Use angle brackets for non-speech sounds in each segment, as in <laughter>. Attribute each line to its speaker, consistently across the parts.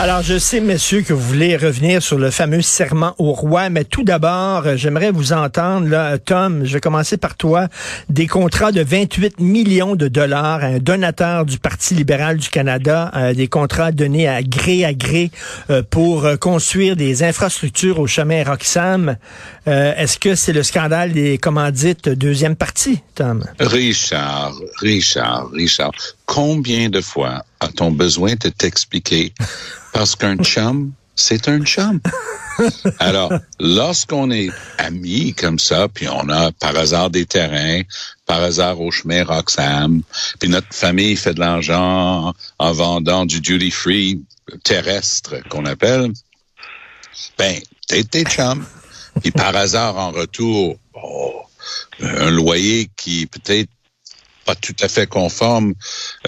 Speaker 1: Alors, je sais, messieurs, que vous voulez revenir sur le fameux serment au roi, mais tout d'abord, euh, j'aimerais vous entendre, là, Tom, je vais commencer par toi, des contrats de 28 millions de dollars à un donateur du Parti libéral du Canada, euh, des contrats donnés à gré à gré euh, pour construire des infrastructures au chemin Roxham. Est-ce que c'est le scandale des commandites deuxième partie, Tom?
Speaker 2: Richard, Richard, Richard, combien de fois a-t-on besoin de t'expliquer? Parce qu'un <laughs> chum, c'est un chum. Alors, lorsqu'on est amis comme ça, puis on a par hasard des terrains, par hasard au chemin Roxham, puis notre famille fait de l'argent en vendant du duty free terrestre qu'on appelle, ben, t'es tes chum. Puis par hasard, en retour, oh, un loyer qui peut-être pas tout à fait conforme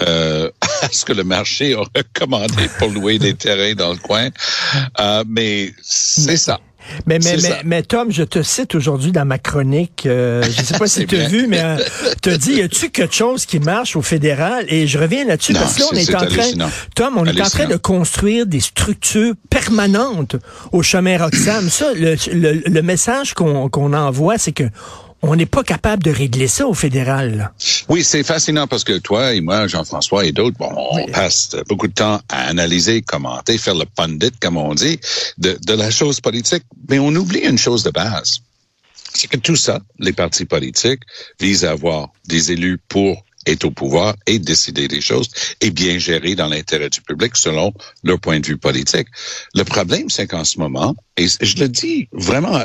Speaker 2: euh, <laughs> à ce que le marché aurait commandé pour louer des terrains dans le coin. Euh, mais c'est ça.
Speaker 1: Mais, mais, mais, mais, Tom, je te cite aujourd'hui dans ma chronique, euh, je ne sais pas <laughs> si tu as vu, mais euh, tu as dit, y a-tu quelque chose qui marche au fédéral? Et je reviens là-dessus parce que là, on est, en train, Tom, on est en train de construire des structures permanentes au chemin Roxham. Ça, le, le, message qu'on qu'on envoie, c'est que on n'est pas capable de régler ça au fédéral.
Speaker 2: Oui, c'est fascinant parce que toi et moi, Jean-François et d'autres, bon, on passe beaucoup de temps à analyser, commenter, faire le pundit, comme on dit, de, de la chose politique, mais on oublie une chose de base. C'est que tout ça, les partis politiques, visent à avoir des élus pour être au pouvoir et décider des choses et bien gérer dans l'intérêt du public selon leur point de vue politique. Le problème, c'est qu'en ce moment, et je le dis vraiment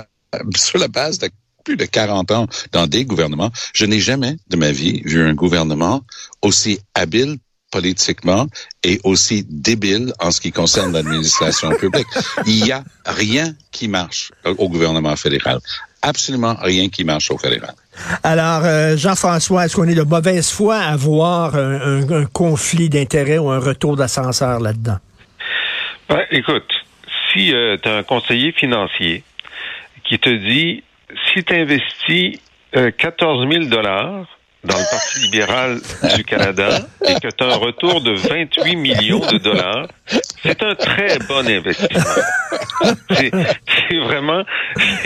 Speaker 2: sur la base de plus de 40 ans dans des gouvernements. Je n'ai jamais de ma vie vu un gouvernement aussi habile politiquement et aussi débile en ce qui concerne l'administration publique. Il n'y a rien qui marche au gouvernement fédéral. Absolument rien qui marche au fédéral.
Speaker 1: Alors, euh, Jean-François, est-ce qu'on est de mauvaise foi à voir un, conflit d'intérêts ou un retour d'ascenseur là-dedans?
Speaker 3: Ben, écoute, si euh, tu as un conseiller financier qui te dit si tu investis 14 000 dollars dans le Parti libéral du Canada et que tu as un retour de 28 millions de dollars, c'est un très bon investissement. C'est vraiment, <laughs>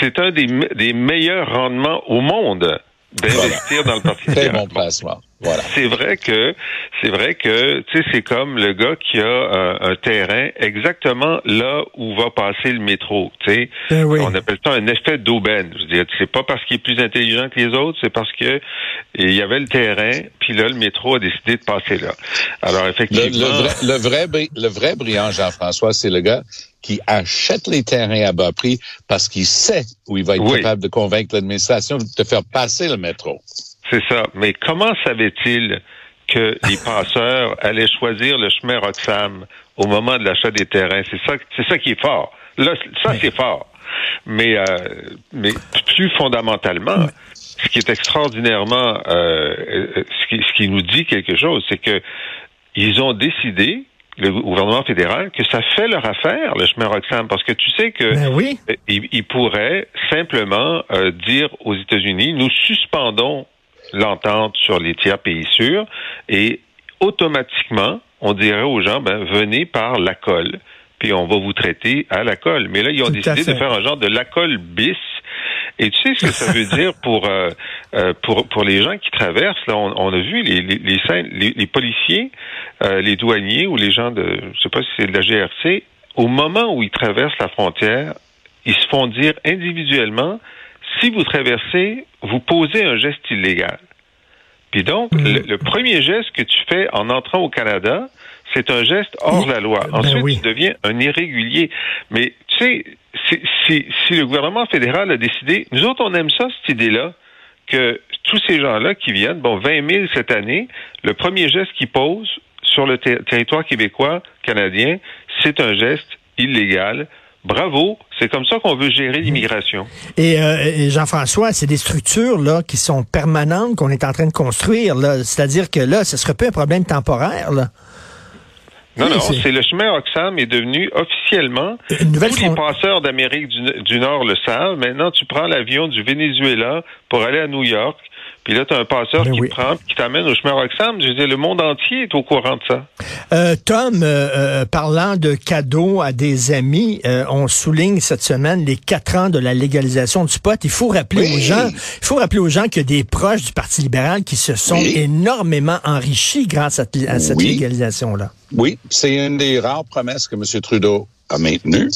Speaker 3: c'est un des meilleurs rendements au monde d'investir dans le Parti libéral.
Speaker 2: Très bon placement. Voilà.
Speaker 3: C'est vrai que c'est vrai que tu sais c'est comme le gars qui a un, terrain exactement là où va passer le métro. Tu sais,
Speaker 1: ben
Speaker 3: on appelle ça un effet d'aubaine. Je veux dire, c'est pas parce qu'il est plus intelligent que les autres, c'est parce que il y avait le terrain, puis là le métro a décidé de passer là. Alors effectivement,
Speaker 2: le, vrai, le vrai, le vrai brillant Jean-François, c'est le gars qui achète les terrains à bas prix parce qu'il sait où il va être capable de convaincre l'administration de faire passer le métro.
Speaker 3: C'est ça. Mais comment savait-il que les <laughs> passeurs allaient choisir le chemin Roxham au moment de l'achat des terrains? C'est ça, c'est ça qui est fort. Là, ça, c'est fort. Mais, euh, mais plus fondamentalement, ce qui est extraordinairement, euh, euh, ce, qui, ce qui nous dit quelque chose, c'est que ils ont décidé le gouvernement fédéral que ça fait leur affaire, le chemin Roxham, parce que tu sais que
Speaker 1: ben oui.
Speaker 3: ils, pourraient simplement dire aux États-Unis, nous suspendons l'entente sur les tiers pays sûrs et automatiquement, on dirait aux gens, ben, venez par la colle, puis on va vous traiter à la colle. Mais là, ils ont décidé de faire un genre de la colle bis. Et tu sais ce que ça veut <laughs> dire pour, euh, euh, pour, pour les gens qui traversent. Là, on, a vu les, les, les, les, policiers, euh, les douaniers ou les gens de, je sais pas si c'est de la GRC, au moment où ils traversent la frontière, ils se font dire individuellement, si vous traversez, vous posez un geste illégal. Puis donc, mm. le, premier geste que tu fais en entrant au Canada, c'est un geste hors la loi.
Speaker 1: Ben
Speaker 3: Ensuite, tu deviens un irrégulier. Mais tu sais, si, le gouvernement fédéral a décidé, nous autres, on aime ça, cette idée-là, que tous ces gens-là qui viennent, bon, 20 000 cette année, le premier geste qu'ils posent sur le territoire québécois, canadien, c'est un geste illégal Bravo, c'est comme ça qu'on veut gérer l'immigration.
Speaker 1: Et, euh, Jean-François, c'est des structures là qui sont permanentes qu'on est en train de construire. C'est-à-dire que là, ce serait pas un problème temporaire. Là.
Speaker 3: Non, non,
Speaker 1: c'est-
Speaker 3: le chemin Roxham est devenu officiellement,
Speaker 1: Une nouvelle
Speaker 3: tous les passeurs d'Amérique du, du Nord le savent, maintenant tu prends l'avion du Venezuela pour aller à New York, puis là tu as un passeur
Speaker 1: Ben
Speaker 3: qui
Speaker 1: oui.
Speaker 3: prend, qui t'amène au chemin Roxham, je veux dire, le monde entier est au courant de ça.
Speaker 1: Euh, Tom, euh, euh, parlant de cadeaux à des amis, euh, on souligne cette semaine les quatre ans de la légalisation du pot. Il faut rappeler
Speaker 2: Oui.
Speaker 1: aux gens, il faut rappeler aux gens qu'il y a des proches du Parti libéral qui se sont
Speaker 2: Oui.
Speaker 1: énormément enrichis grâce à, à cette
Speaker 2: Oui.
Speaker 1: légalisation-là.
Speaker 2: Oui, c'est une des rares promesses que M. Trudeau a maintenues.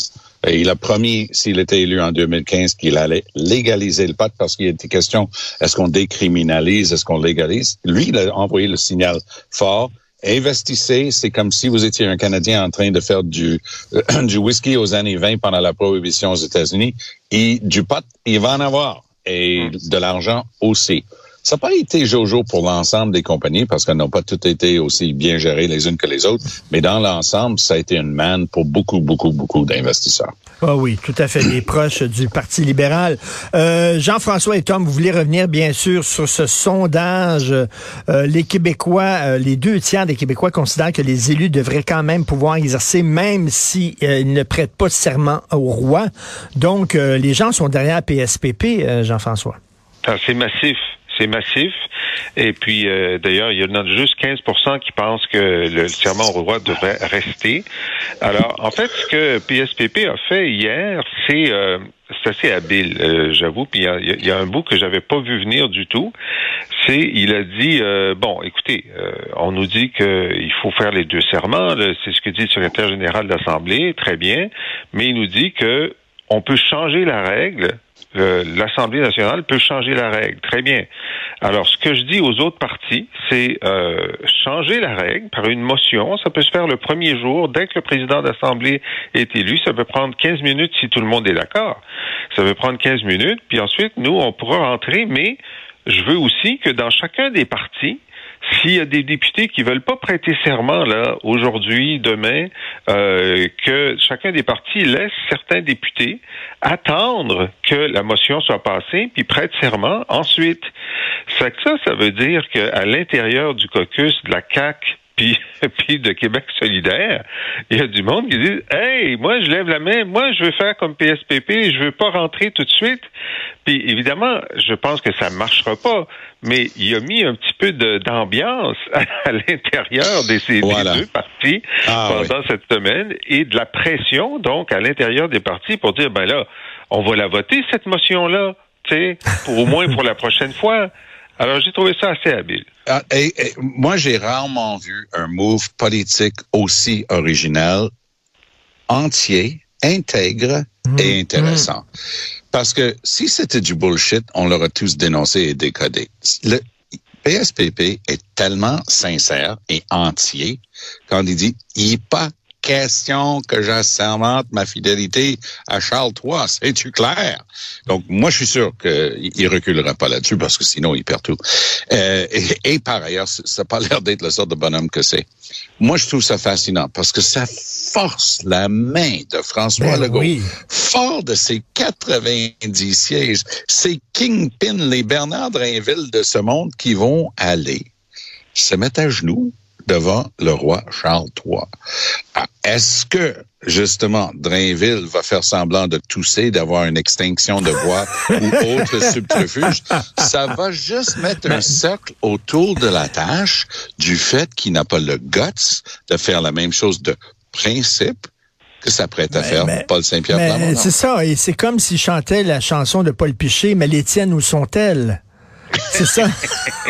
Speaker 2: Et il a promis, s'il était élu en 2015, qu'il allait légaliser le pot parce qu'il était question, est-ce qu'on décriminalise, est-ce qu'on légalise? Lui, il a envoyé le signal fort. Investissez, c'est comme si vous étiez un Canadien en train de faire du, <clears throat> du whisky aux années 20 pendant la prohibition aux États-Unis. Et du pot, il va en avoir. Et de l'argent aussi. Ça n'a pas été Jojo pour l'ensemble des compagnies parce qu'elles n'ont pas toutes été aussi bien gérées les unes que les autres, mais dans l'ensemble, ça a été une manne pour beaucoup, beaucoup, beaucoup d'investisseurs.
Speaker 1: Ah oui, tout à fait, les proches du Parti libéral. Euh, Jean-François et Tom, vous voulez revenir bien sûr sur ce sondage. Euh, les Québécois, euh, les deux tiers des Québécois considèrent que les élus devraient quand même pouvoir exercer, même s'ils ne prêtent pas serment au roi. Donc, euh, les gens sont derrière PSPP, euh, Jean-François.
Speaker 3: Ah, c'est massif. C'est massif. Et puis, euh, d'ailleurs, il y en a juste 15% qui pensent que le serment au roi devrait rester. Alors, en fait, ce que PSPP a fait hier, c'est euh, c'est assez habile, euh, j'avoue. Puis il y y a un bout que j'avais pas vu venir du tout. C'est, il a dit, euh, bon, écoutez, euh, on nous dit qu'il faut faire les deux serments. C'est ce que dit le secrétaire général de l'Assemblée, très bien. Mais il nous dit que on peut changer la règle l'Assemblée nationale peut changer la règle. Très bien. Alors, ce que je dis aux autres partis, c'est euh, changer la règle par une motion. Ça peut se faire le premier jour, dès que le président d'Assemblée est élu. Ça peut prendre 15 minutes si tout le monde est d'accord. Ça peut prendre 15 minutes, puis ensuite, nous, on pourra rentrer, mais je veux aussi que dans chacun des partis, s'il y a des députés qui veulent pas prêter serment là aujourd'hui, demain, euh, que chacun des partis laisse certains députés attendre que la motion soit passée puis prête serment ensuite. Ça, ça veut dire qu'à l'intérieur du caucus de la CAC puis, <laughs> puis de Québec solidaire, il y a du monde qui dit Hey, moi je lève la main, moi je veux faire comme PSPP, je veux pas rentrer tout de suite. Puis évidemment, je pense que ça marchera pas, mais il a mis un petit peu de- d'ambiance à, <laughs> à l'intérieur des, ces-
Speaker 2: Voilà.
Speaker 3: deux partis
Speaker 2: Ah,
Speaker 3: pendant cette semaine et de la pression donc à l'intérieur des partis pour dire ben là, on va la voter cette motion là, tu sais, pour au moins pour la prochaine fois. Alors j'ai trouvé ça assez habile.
Speaker 2: Ah, et- et moi, j'ai rarement vu un move politique aussi original, entier, intègre et intéressant. Parce que si c'était du bullshit, on l'aurait tous dénoncé et décodé. Le PSPP est tellement sincère et entier quand il dit il n'est pas question que j'assermente ma fidélité à Charles III. C'est-tu clair? Donc, moi, je suis sûr qu'il il reculera pas là-dessus parce que sinon, il perd tout. Euh, et, et par ailleurs, ça n'a pas l'air d'être le sort de bonhomme que c'est. Moi, je trouve ça fascinant parce que ça force la main de François
Speaker 1: Ben
Speaker 2: Legault
Speaker 1: oui.
Speaker 2: fort de ses 90 sièges, ces kingpins, les Bernard Drainville de ce monde qui vont aller se mettre à genoux devant le roi Charles III. Ah, Est-ce que, justement, Drainville va faire semblant de tousser, d'avoir une extinction de voix <laughs> ou autre subterfuge? Ça va juste mettre un cercle autour de la tâche du fait qu'il n'a pas le guts de faire la même chose de principe que s'apprête à faire
Speaker 1: mais-
Speaker 2: Paul Saint-Pierre
Speaker 1: c'est ça, et c'est comme s'il chantait la chanson de Paul Piché, mais les tiennes, où sont-elles? C'est ça.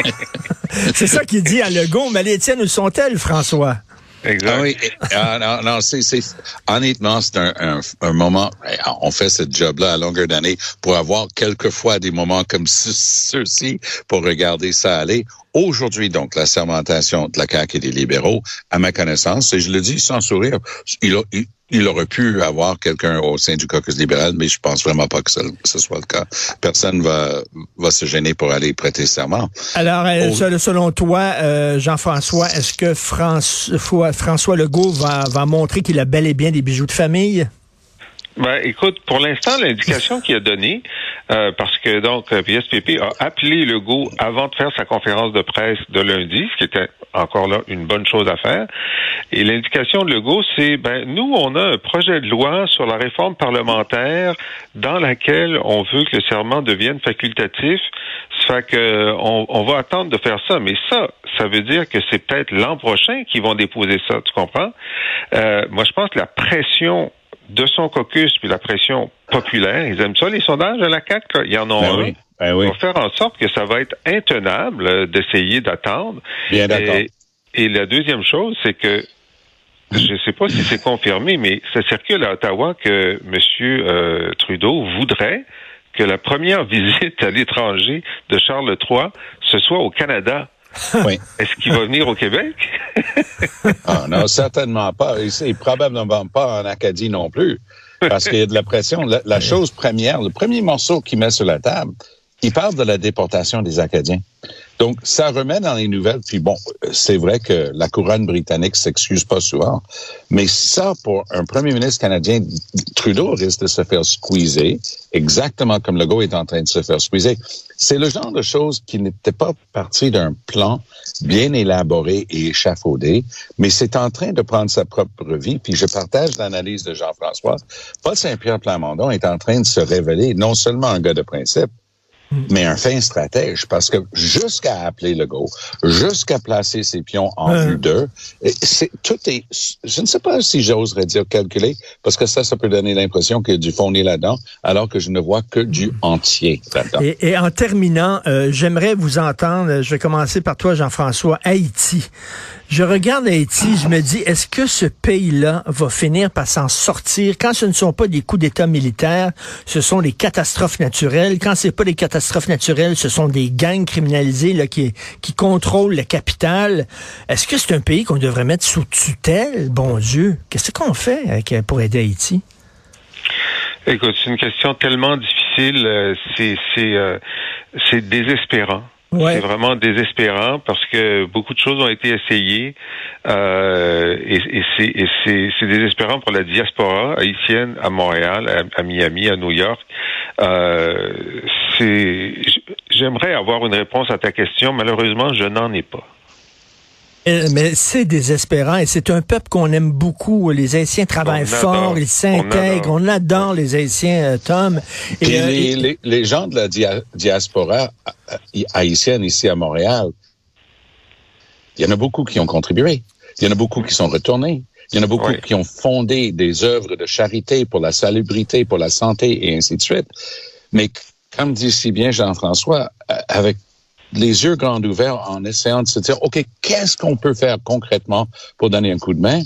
Speaker 1: <laughs> c'est ça qu'il dit à Legault, mais les tiennes, où sont-elles, François?
Speaker 3: Exact.
Speaker 2: Ah oui, ah, non, non, c'est, c'est, honnêtement, c'est un, un, un moment, eh, on fait ce job-là à longueur d'année pour avoir quelquefois des moments comme ce- ceux-ci pour regarder ça aller. Aujourd'hui, donc, la sermentation de la CAQ et des libéraux, à ma connaissance, et je le dis sans sourire, il, a- il, il aurait pu avoir quelqu'un au sein du caucus libéral, mais je pense vraiment pas que ce, ce soit le cas. Personne va, va se gêner pour aller prêter serment.
Speaker 1: Alors, euh, sel- selon toi, euh, Jean-François, est-ce que François, François Legault va, va montrer qu'il a bel et bien des bijoux de famille?
Speaker 3: Ben, écoute, pour l'instant, l'indication qu'il a donnée, euh, parce que donc PSPP a appelé Legault avant de faire sa conférence de presse de lundi, ce qui était encore là une bonne chose à faire. Et l'indication de Legault, c'est ben nous, on a un projet de loi sur la réforme parlementaire dans laquelle on veut que le serment devienne facultatif. Ça fait que on, on va attendre de faire ça, mais ça, ça veut dire que c'est peut-être l'an prochain qu'ils vont déposer ça, tu comprends? Euh, moi, je pense que la pression de son caucus puis la pression populaire, ils aiment ça, les sondages à la CAQ, il y en a
Speaker 2: Ben
Speaker 3: un.
Speaker 2: oui, ben oui.
Speaker 3: va faire en sorte que ça va être intenable euh, d'essayer d'attendre.
Speaker 2: Bien d'accord.
Speaker 3: Et, et la deuxième chose, c'est que je ne sais pas si c'est confirmé, mais ça circule à Ottawa que M. euh, Trudeau voudrait que la première <laughs> visite à l'étranger de Charles III, ce soit au Canada. <laughs>
Speaker 2: Oui.
Speaker 3: Est-ce qu'il va venir au Québec? <laughs>
Speaker 2: Ah, non, certainement pas. Et c'est probablement pas en Acadie non plus. Parce qu'il y a de la pression. La, la chose première, le premier morceau qu'il met sur la table, il parle de la déportation des Acadiens. Donc, ça remet dans les nouvelles. Puis bon, c'est vrai que la couronne britannique s'excuse pas souvent. Mais ça, pour un premier ministre canadien, Trudeau risque de se faire squeezer, exactement comme Legault est en train de se faire squeezer. C'est le genre de choses qui n'était pas parti d'un plan bien élaboré et échafaudé, mais c'est en train de prendre sa propre vie. Puis je partage l'analyse de Jean-François. Paul Saint-Pierre Plamondon est en train de se révéler non seulement un gars de principe, mais un fin stratège, parce que jusqu'à appeler le go, jusqu'à placer ses pions en
Speaker 1: Euh.
Speaker 2: vue d'eux, et c'est tout est. Je ne sais pas si j'oserais dire calculé, parce que ça, ça peut donner l'impression qu'il y a du fondé là-dedans, alors que je ne vois que du entier là-dedans.
Speaker 1: Et, et en terminant, euh, j'aimerais vous entendre, je vais commencer par toi, Jean-François, Haïti. Je regarde Haïti, je me dis, est-ce que ce pays-là va finir par s'en sortir quand ce ne sont pas des coups d'État militaires, ce sont des catastrophes naturelles? Quand c'est pas des catastrophes naturelles, ce sont des gangs criminalisés qui, qui contrôlent la capitale. Est-ce que c'est un pays qu'on devrait mettre sous tutelle? Bon Dieu, qu'est-ce qu'on fait avec- pour aider Haïti?
Speaker 3: Écoute, c'est une question tellement difficile, euh, c'est c'est euh, c'est désespérant. C'est vraiment désespérant parce que beaucoup de choses ont été essayées euh, et, et c'est désespérant pour la diaspora haïtienne à Montréal, à, Miami, à New York. Euh, j'aimerais avoir une réponse à ta question. Malheureusement, je n'en ai pas.
Speaker 1: Euh, Mais c'est désespérant et c'est un peuple qu'on aime beaucoup. Les Haïtiens travaillent fort, ils s'intègrent, on adore. Les Haïtiens, euh, Tom. Et, euh,
Speaker 2: les,
Speaker 1: et-
Speaker 2: les, les gens de la dia- diaspora haïtienne ici à Montréal, il y en a beaucoup qui ont contribué. Il y en a beaucoup qui sont retournés. Il y en a beaucoup
Speaker 3: Oui.
Speaker 2: qui ont fondé des œuvres de charité pour la salubrité, pour la santé et ainsi de suite. Mais comme dit si bien Jean-François, avec les yeux grands ouverts en essayant de se dire, OK, qu'est-ce qu'on peut faire concrètement pour donner un coup de main?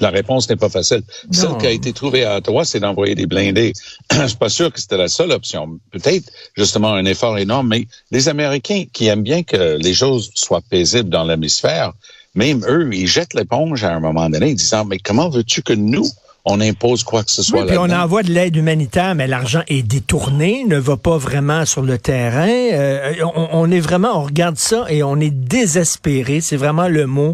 Speaker 2: La réponse n'est pas facile. Celle qui a été trouvée à Ottawa, c'est d'envoyer des blindés. <clears throat> Je suis pas sûr que c'était la seule option. Peut-être justement un effort énorme, mais les Américains qui aiment bien que les choses soient paisibles dans l'hémisphère, même eux, ils jettent l'éponge à un moment donné, disant mais comment veux-tu que nous on impose quoi que ce soit
Speaker 1: oui, puis on envoie de l'aide humanitaire, mais l'argent est détourné, ne va pas vraiment sur le terrain. Euh, on, on est vraiment, on regarde ça et on est désespéré. C'est vraiment le mot.